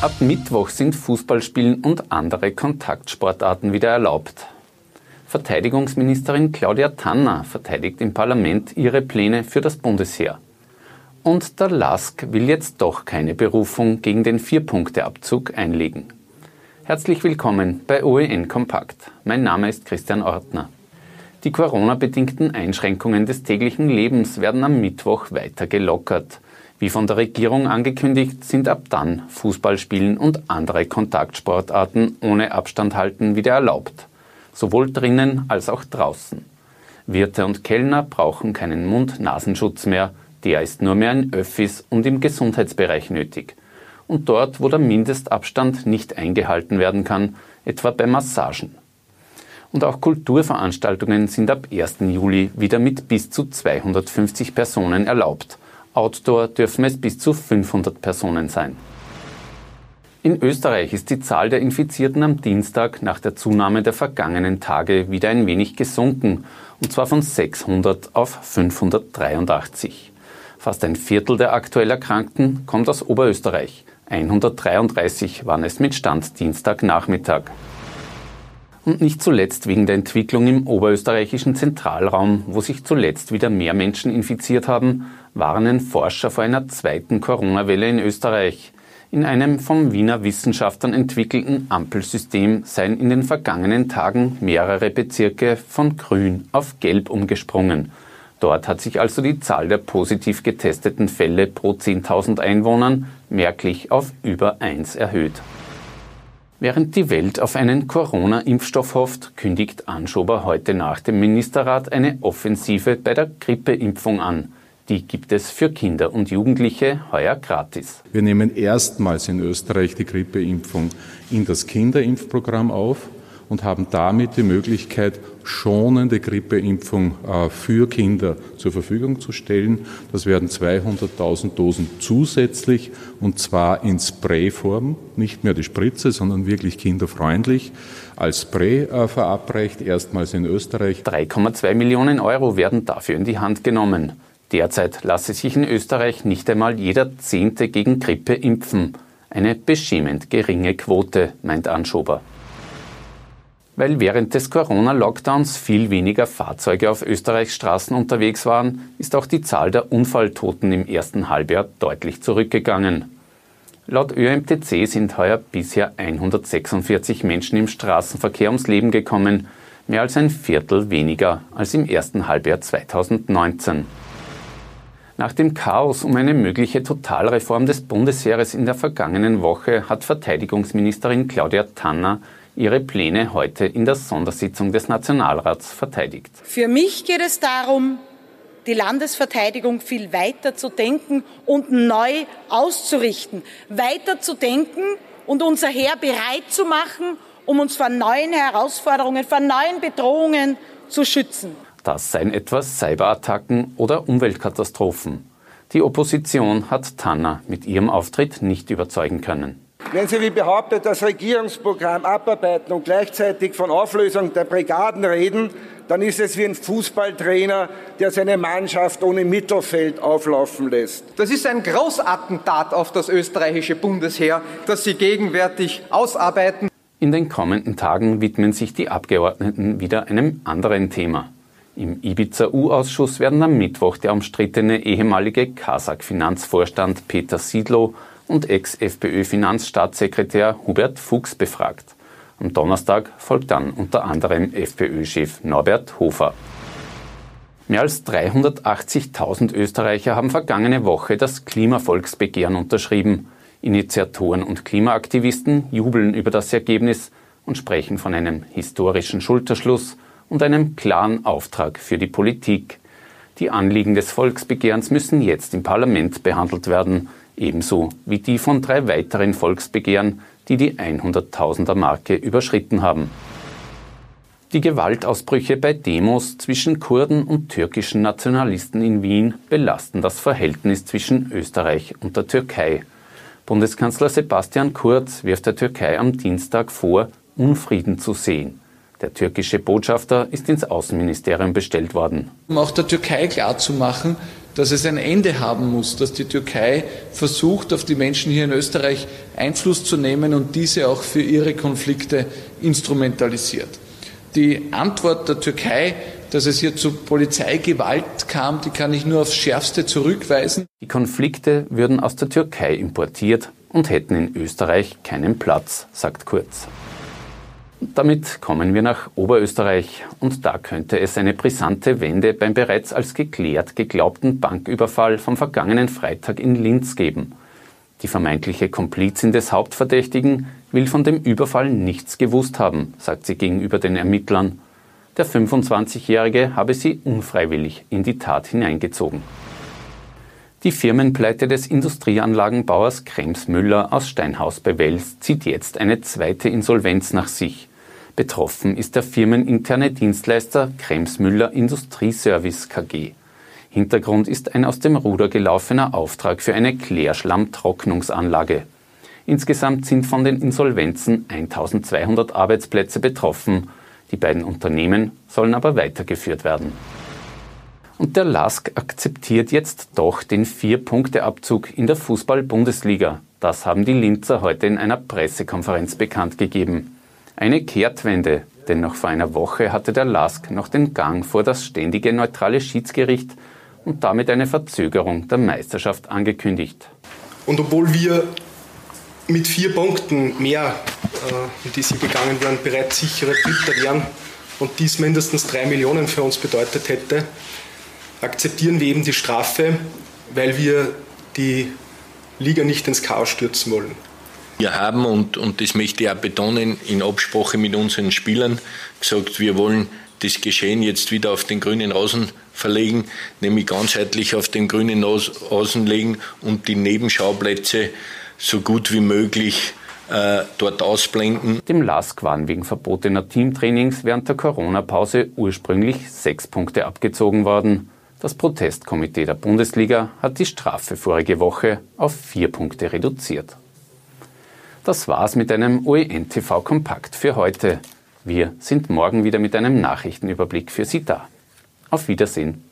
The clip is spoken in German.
Ab Mittwoch sind Fußballspielen und andere Kontaktsportarten wieder erlaubt. Verteidigungsministerin Claudia Tanner verteidigt im Parlament ihre Pläne für das Bundesheer. Und der LASK will jetzt doch keine Berufung gegen den Vier-Punkte-Abzug einlegen. Herzlich willkommen bei OEN Kompakt. Mein Name ist Christian Ortner. Die Corona-bedingten Einschränkungen des täglichen Lebens werden am Mittwoch weiter gelockert. Wie von der Regierung angekündigt, sind ab dann Fußballspielen und andere Kontaktsportarten ohne Abstand halten wieder erlaubt. Sowohl drinnen als auch draußen. Wirte und Kellner brauchen keinen Mund-Nasenschutz mehr, der ist nur mehr in Öffis und im Gesundheitsbereich nötig. Und dort, wo der Mindestabstand nicht eingehalten werden kann, etwa bei Massagen. Und auch Kulturveranstaltungen sind ab 1. Juli wieder mit bis zu 250 Personen erlaubt. Outdoor dürfen es bis zu 500 Personen sein. In Österreich ist die Zahl der Infizierten am Dienstag nach der Zunahme der vergangenen Tage wieder ein wenig gesunken, und zwar von 600 auf 583. Fast ein Viertel der aktuell Erkrankten kommt aus Oberösterreich. 133 waren es mit Stand Dienstagnachmittag und nicht zuletzt wegen der Entwicklung im oberösterreichischen Zentralraum, wo sich zuletzt wieder mehr Menschen infiziert haben, warnen Forscher vor einer zweiten Corona-Welle in Österreich. In einem vom Wiener Wissenschaftlern entwickelten Ampelsystem seien in den vergangenen Tagen mehrere Bezirke von grün auf gelb umgesprungen. Dort hat sich also die Zahl der positiv getesteten Fälle pro 10.000 Einwohnern merklich auf über 1 erhöht. Während die Welt auf einen Corona-Impfstoff hofft, kündigt Anschober heute nach dem Ministerrat eine Offensive bei der Grippeimpfung an. Die gibt es für Kinder und Jugendliche heuer gratis. Wir nehmen erstmals in Österreich die Grippeimpfung in das Kinderimpfprogramm auf und haben damit die Möglichkeit, schonende Grippeimpfung äh, für Kinder zur Verfügung zu stellen. Das werden 200.000 Dosen zusätzlich und zwar in Sprayform, nicht mehr die Spritze, sondern wirklich kinderfreundlich als Spray äh, verabreicht, erstmals in Österreich. 3,2 Millionen Euro werden dafür in die Hand genommen. Derzeit lasse sich in Österreich nicht einmal jeder Zehnte gegen Grippe impfen. Eine beschämend geringe Quote, meint Anschober. Weil während des Corona-Lockdowns viel weniger Fahrzeuge auf Österreichs Straßen unterwegs waren, ist auch die Zahl der Unfalltoten im ersten Halbjahr deutlich zurückgegangen. Laut ÖMTC sind heuer bisher 146 Menschen im Straßenverkehr ums Leben gekommen, mehr als ein Viertel weniger als im ersten Halbjahr 2019. Nach dem Chaos um eine mögliche Totalreform des Bundesheeres in der vergangenen Woche hat Verteidigungsministerin Claudia Tanner ihre Pläne heute in der Sondersitzung des Nationalrats verteidigt. Für mich geht es darum, die Landesverteidigung viel weiter zu denken und neu auszurichten, weiter zu denken und unser Heer bereit zu machen, um uns vor neuen Herausforderungen, vor neuen Bedrohungen zu schützen. Das seien etwa Cyberattacken oder Umweltkatastrophen. Die Opposition hat Tanner mit ihrem Auftritt nicht überzeugen können. Wenn Sie wie behauptet das Regierungsprogramm abarbeiten und gleichzeitig von Auflösung der Brigaden reden, dann ist es wie ein Fußballtrainer, der seine Mannschaft ohne Mittelfeld auflaufen lässt. Das ist ein Großattentat auf das österreichische Bundesheer, das Sie gegenwärtig ausarbeiten. In den kommenden Tagen widmen sich die Abgeordneten wieder einem anderen Thema. Im Ibiza-U-Ausschuss werden am Mittwoch der umstrittene ehemalige Kasach-Finanzvorstand Peter Siedlow und Ex-FPÖ-Finanzstaatssekretär Hubert Fuchs befragt. Am Donnerstag folgt dann unter anderem FPÖ-Chef Norbert Hofer. Mehr als 380.000 Österreicher haben vergangene Woche das Klimavolksbegehren unterschrieben. Initiatoren und Klimaaktivisten jubeln über das Ergebnis und sprechen von einem historischen Schulterschluss und einem klaren Auftrag für die Politik. Die Anliegen des Volksbegehrens müssen jetzt im Parlament behandelt werden ebenso wie die von drei weiteren Volksbegehren, die die 100.000er Marke überschritten haben. Die Gewaltausbrüche bei Demos zwischen Kurden und türkischen Nationalisten in Wien belasten das Verhältnis zwischen Österreich und der Türkei. Bundeskanzler Sebastian Kurz wirft der Türkei am Dienstag vor, Unfrieden zu sehen. Der türkische Botschafter ist ins Außenministerium bestellt worden. Um auch der Türkei klarzumachen, dass es ein Ende haben muss, dass die Türkei versucht, auf die Menschen hier in Österreich Einfluss zu nehmen und diese auch für ihre Konflikte instrumentalisiert. Die Antwort der Türkei, dass es hier zu Polizeigewalt kam, die kann ich nur aufs Schärfste zurückweisen. Die Konflikte würden aus der Türkei importiert und hätten in Österreich keinen Platz, sagt Kurz. Damit kommen wir nach Oberösterreich und da könnte es eine brisante Wende beim bereits als geklärt geglaubten Banküberfall vom vergangenen Freitag in Linz geben. Die vermeintliche Komplizin des Hauptverdächtigen will von dem Überfall nichts gewusst haben, sagt sie gegenüber den Ermittlern. Der 25-Jährige habe sie unfreiwillig in die Tat hineingezogen. Die Firmenpleite des Industrieanlagenbauers Kremsmüller aus Steinhaus bei Wels zieht jetzt eine zweite Insolvenz nach sich. Betroffen ist der firmeninterne Dienstleister Kremsmüller Industrieservice KG. Hintergrund ist ein aus dem Ruder gelaufener Auftrag für eine Klärschlammtrocknungsanlage. Insgesamt sind von den Insolvenzen 1200 Arbeitsplätze betroffen. Die beiden Unternehmen sollen aber weitergeführt werden. Und der LASK akzeptiert jetzt doch den Vier-Punkte-Abzug in der Fußball-Bundesliga. Das haben die Linzer heute in einer Pressekonferenz bekannt gegeben. Eine Kehrtwende, denn noch vor einer Woche hatte der LASK noch den Gang vor das ständige neutrale Schiedsgericht und damit eine Verzögerung der Meisterschaft angekündigt. Und obwohl wir mit vier Punkten mehr, äh, die sie gegangen wären, bereits sichere Dritter wären und dies mindestens drei Millionen für uns bedeutet hätte, akzeptieren wir eben die Strafe, weil wir die Liga nicht ins Chaos stürzen wollen. Wir haben, und, und das möchte ich auch betonen, in Absprache mit unseren Spielern gesagt, wir wollen das Geschehen jetzt wieder auf den grünen Rasen verlegen, nämlich ganzheitlich auf den grünen Rasen legen und die Nebenschauplätze so gut wie möglich äh, dort ausblenden. Dem LASK waren wegen verbotener Teamtrainings während der Corona-Pause ursprünglich sechs Punkte abgezogen worden. Das Protestkomitee der Bundesliga hat die Strafe vorige Woche auf vier Punkte reduziert. Das war's mit einem OEN-TV Kompakt für heute. Wir sind morgen wieder mit einem Nachrichtenüberblick für Sie da. Auf Wiedersehen.